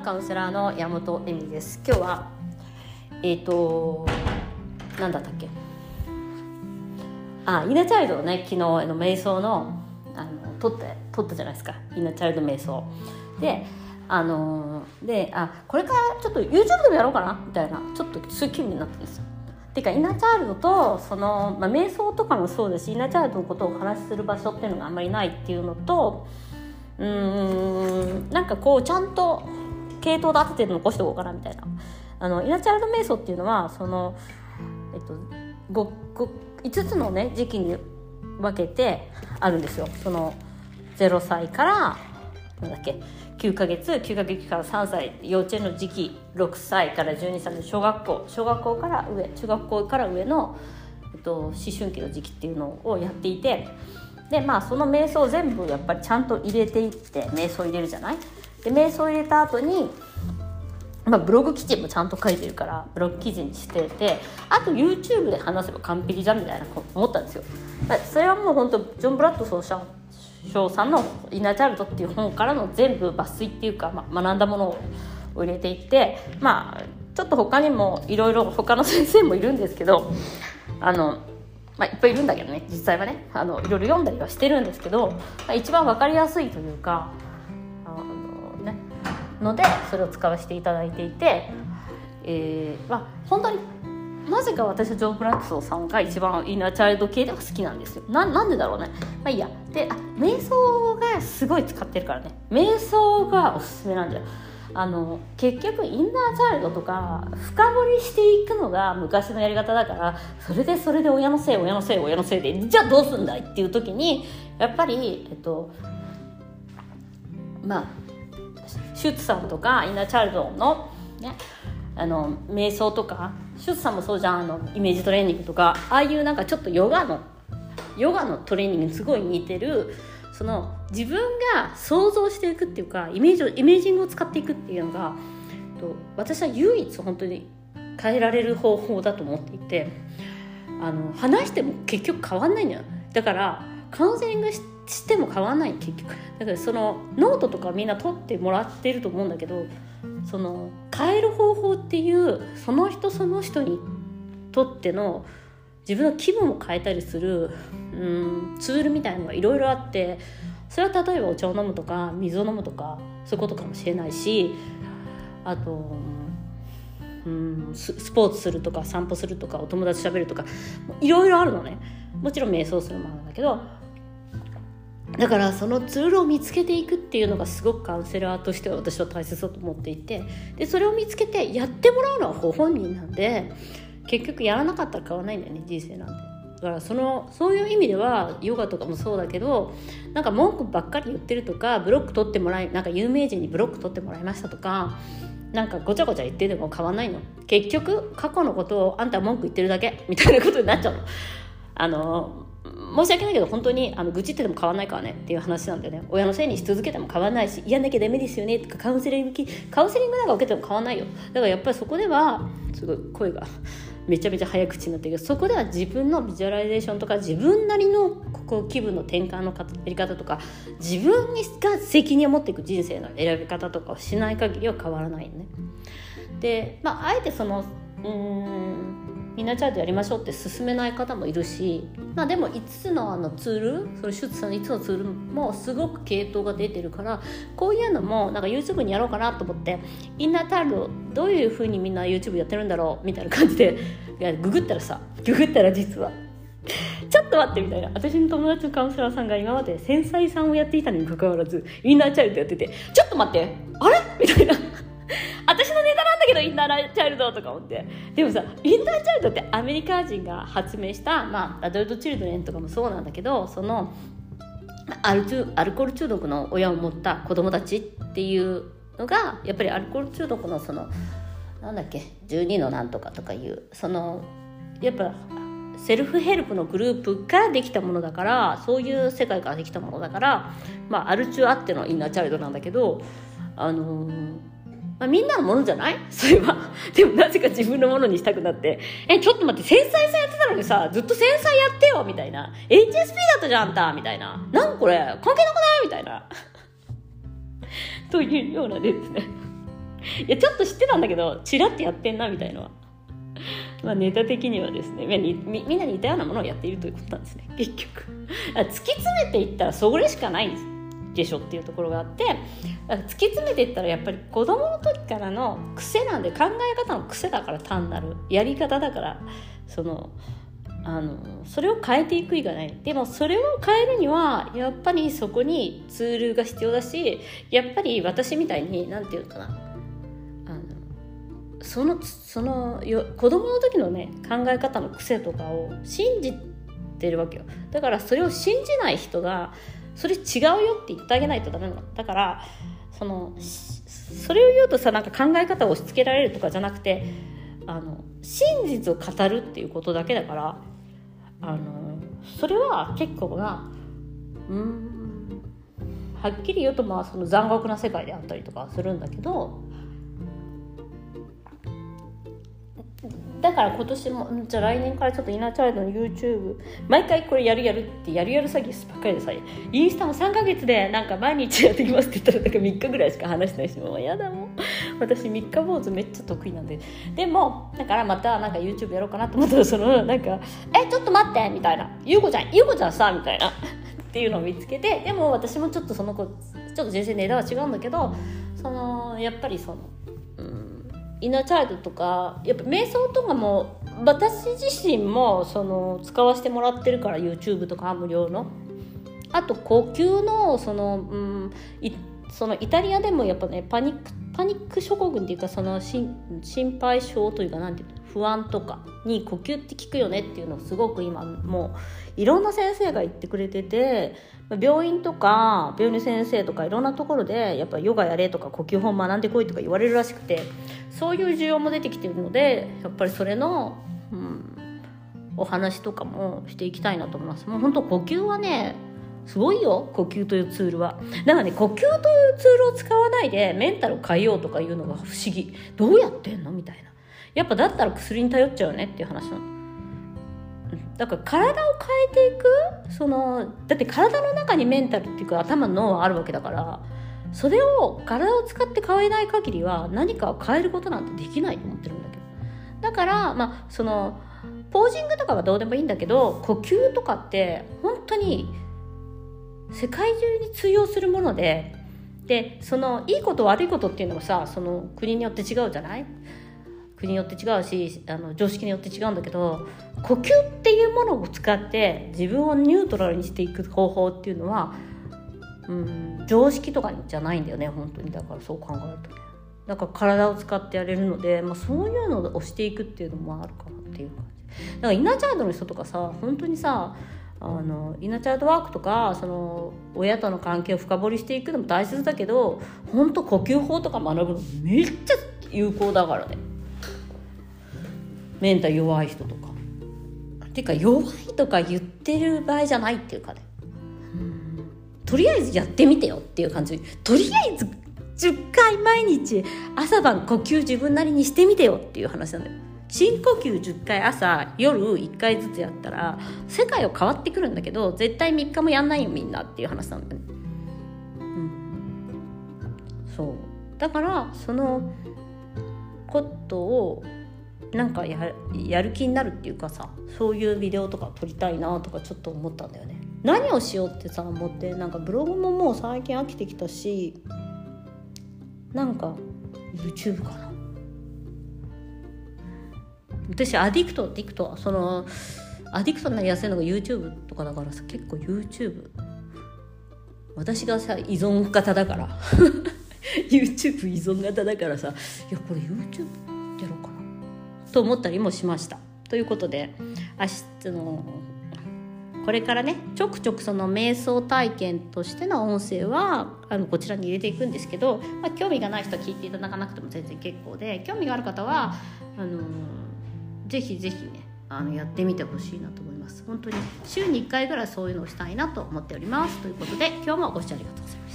カウンセラーの山本恵美です。今日はえっ、ー、と何だったっけ？あイナチャイルドね昨日の瞑想のあの撮って撮ったじゃないですか。イナチャイルド瞑想。であのであこれからちょっと YouTube でもやろうかな？みたいなちょっとそういう気分になったんですよ。ていうかイナチャイルドとその、まあ、瞑想とかもそうですしイナチャイルドのことをお話しする場所っていうのがあんまりないっていうのとうんなんかこうちゃんと系統立てて残しておこうかなみたいな。あのイナチャイルド瞑想っていうのはその、えっと、5, 5, つのね時期に分けてあるんですよ。その0歳からなんだっけ9ヶ月9ヶ月から3歳幼稚園の時期6歳から12歳の小学校小学校から上中学校から上の、えっと、思春期の時期っていうのをやっていてでまあその瞑想全部やっぱりちゃんと入れていって瞑想入れるじゃない？で瞑想を入れた後にまあ、ブログ記事もちゃんと書いてるからブログ記事にしててあと YouTube で話せば完璧じゃんみたいな思ったんですよ。それはもう本当ジョン・ブラッドソーシャルさんの「イナチャルド」っていう本からの全部抜粋っていうか、まあ、学んだものを入れていってまあちょっと他にもいろいろ他の先生もいるんですけどあのまあ、いっぱいいるんだけどね実際はね。いろいろ読んだりはしてるんですけど、まあ、一番分かりやすいというか、のでそれを使わせていただいていて、えーまあ、本当になぜか私はジョー・ブラックソーさんが一番インナーチャイルド系では好きなんですよ。ななんでだろうね。まあいいや。であ瞑想がすごい使ってるからね。瞑想がおすすめなんだよ。あの結局インナーチャイルドとか深掘りしていくのが昔のやり方だからそれでそれで親のせい親のせい親のせいでじゃあどうすんだいっていう時にやっぱりえっとまあシュッツさんとかインナーチャイルドのねあの瞑想とかシュッツさんもそうじゃんあのイメージトレーニングとかああいうなんかちょっとヨガのヨガのトレーニングにすごい似てるその自分が想像していくっていうかイメージイメージングを使っていくっていうのが私は唯一本当に変えられる方法だと思っていてあの話しても結局変わんないんだよ。だからカウンセリングしても変わんない結局だからそのノートとかみんな取ってもらってると思うんだけどその変える方法っていうその人その人にとっての自分の気分を変えたりするうんツールみたいのがいろいろあってそれは例えばお茶を飲むとか水を飲むとかそういうことかもしれないしあとうんスポーツするとか散歩するとかお友達しゃべるとかいろいろあるのね。もちろん瞑想するものだけどだからそのツールを見つけていくっていうのがすごくカウンセラーとしては私は大切だと思っていてでそれを見つけてやってもらうのはご本人なんで結局やらなかったら変わないんだよね人生なんて。だからそのそういう意味ではヨガとかもそうだけどなんか文句ばっかり言ってるとかブロック取ってもらいなんか有名人にブロック取ってもらいましたとかなんかごちゃごちゃ言ってても変わんないの。結局過去のことをあんた文句言ってるだけみたいなことになっちゃうの。あの申し訳ないけど本当にあの愚痴ってても変わんないからねっていう話なんでね親のせいにし続けても変わんないしやんなきゃダメですよねとかカウンセリングカウンセリングなんか受けても変わんないよだからやっぱりそこではすごい声がめちゃめちゃ早口になってるけどそこでは自分のビジュアライゼーションとか自分なりのここ気分の転換のやり方とか自分が責任を持っていく人生の選び方とかをしない限りは変わらないよね。で、まあ、あえてそのうんみんなチャートやりましょうって進めない方もいるし、まあ、でも5つのあのツールその手術さんの5つのツールもすごく系統が出てるからこういうのもなんか YouTube にやろうかなと思ってインナータイルどういうふうにみんな YouTube やってるんだろうみたいな感じでいやググったらさググったら実は。ちょっと待ってみたいな。私の友達のカウンセラーさんが今まで繊細さんをやっていたにもかかわらずインナーチャイルドやっててちょっと待って。あれ？みたいな。私のネタけどインナーチャイルドとか思って。でもさインナーチャイルドってアメリカ人が発明した、まあ、アダルトチルドレンとかもそうなんだけどそのアルアルコール中毒の親を持った子供たちっていうのがやっぱりアルコール中毒のそのなんだっけ12のなんとかとかいうそのやっぱセルフヘルプのグループからできたものだからそういう世界からできたものだから、まあ、アル中あってのインナーチャイルドなんだけどあのーまあ、みんなのものじゃない？それは。でもなぜか自分のものにしたくなって、え、ちょっと待って、繊細さやってたのにさ、ずっと繊細やってよみたいな。HSP だったじゃん、あんたみたいな。なんこれ関係なくない？みたいな。というようなですね。いやちょっと知ってたんだけどチラッとやってんなみたいのはまあネタ的にはですねみみみんな似たようなものをやっているということなんですね結局突き詰めていったらそれしかないんですでしょっていうところがあって突き詰めていったらやっぱり子供の時からの癖なんで考え方の癖だから単なるやり方だからそのあのそれを変えていく以外ない。でもそれを変えるにはやっぱりそこにツールが必要だしやっぱり私みたいに何て言うのかな。あのそのそのよ子供の時のね考え方の癖とかを信じてるわけよ。だからそれを信じない人がそれ違うよって言ってあげないとダメなの。だからそのそれを言うとさなんか考え方を押し付けられるとかじゃなくてあの真実を語るっていうことだけだからあのそれは結構なうんはっきり言うとまあその残酷な世界であったりとかするんだけどだから今年もじゃあ来年からちょっとイナチャイルドの YouTube 毎回これやるやるってやるやる詐欺ばっかりでさインスタも3ヶ月でなんか毎日やってきますって言ったらなんか3日ぐらいしか話してないしもうやだもん。私3日坊主めっちゃ得意なんで。でもだからまたなんか YouTube やろうかなと思ったらそのなんか「えちょっと待って」みたいな「ゆうこちゃんゆうこちゃんさ」みたいな。っていうのを見つけてでも私もちょっとその子ちょっと全然値段は違うんだけどそのやっぱりそのイナーチャイルドとかやっぱ瞑想とかも私自身もその使わせてもらってるから YouTube とか無料の。あと呼吸のその,、うん、そのイタリアでもやっぱねパニックパニック諸国っていうかその心配性というかなんていう不安とかに呼吸って効くよねっていうのをすごく今もういろんな先生が言ってくれてて病院とか病院の先生とかいろんなところでやっぱヨガやれとか呼吸法学んでこいとか言われるらしくてそういう需要も出てきてるのでやっぱりそれの、うん、お話とかもしていきたいなと思います。もう本当呼吸はねすごいよ呼吸というツールは。だからね呼吸というツールを使わないでメンタルを変えようとかいうのが不思議。どうやってんの？みたいな。やっぱだったら薬に頼っちゃうよねっていう話なの。だから体を変えていく？そのだって体の中にメンタルっていうか頭の脳はあるわけだからそれを体を使って変えない限りは何かを変えることなんてできないと思ってるんだけど。だからまあそのポージングとかはどうでもいいんだけど呼吸とかって本当に世界中に通用するものででそのいいこと悪いことっていうのもさその国によって違うじゃない？国によって違うしあの常識によって違うんだけど呼吸っていうものを使って自分をニュートラルにしていく方法っていうのは、うん、常識とかじゃないんだよね本当に。だからそう考えるとね。だから体を使ってやれるので、まあ、そういうのをしていくっていうのもあるかなっていう感じ。だからイナーチャイドの人とかさ本当にさあのイナーチャイルドワークとかその親との関係を深掘りしていくのも大切だけど本当呼吸法とか学ぶのめっちゃ有効だからね。メンタル弱い人とか。ていうか弱いとか言ってる場合じゃないっていうかね。とりあえずやってみてよっていう感じ。とりあえず10回毎日朝晩呼吸自分なりにしてみてよっていう話なんだよ深呼吸10回朝夜1回ずつやったら世界は変わってくるんだけど絶対3日もやんないよみんなっていう話なんだね、うん、そう。だからそのことをなんかややる気になるっていうかさそういうビデオとか撮りたいなとかちょっと思ったんだよね。何をしようってさ思ってなんかブログももう最近飽きてきたしなんか YouTube かな。私アディクトディクトそのアディクトになりやすいのが YouTube とかだからさ結構 YouTube 私がさ依存型だから。YouTube 依存型だからさいやこれ YouTube やろうかな。と思ったりもしました。ということで明日のこれからねちょくちょくその瞑想体験としての音声はあのこちらに入れていくんですけど、まあ、興味がない人は聞いていただかなくても全然結構で興味がある方はあのぜひぜひねあのやってみてほしいなと思います。本当に週に1回ぐらいそういうのをしたいなと思っております。ということで今日もご視聴ありがとうございました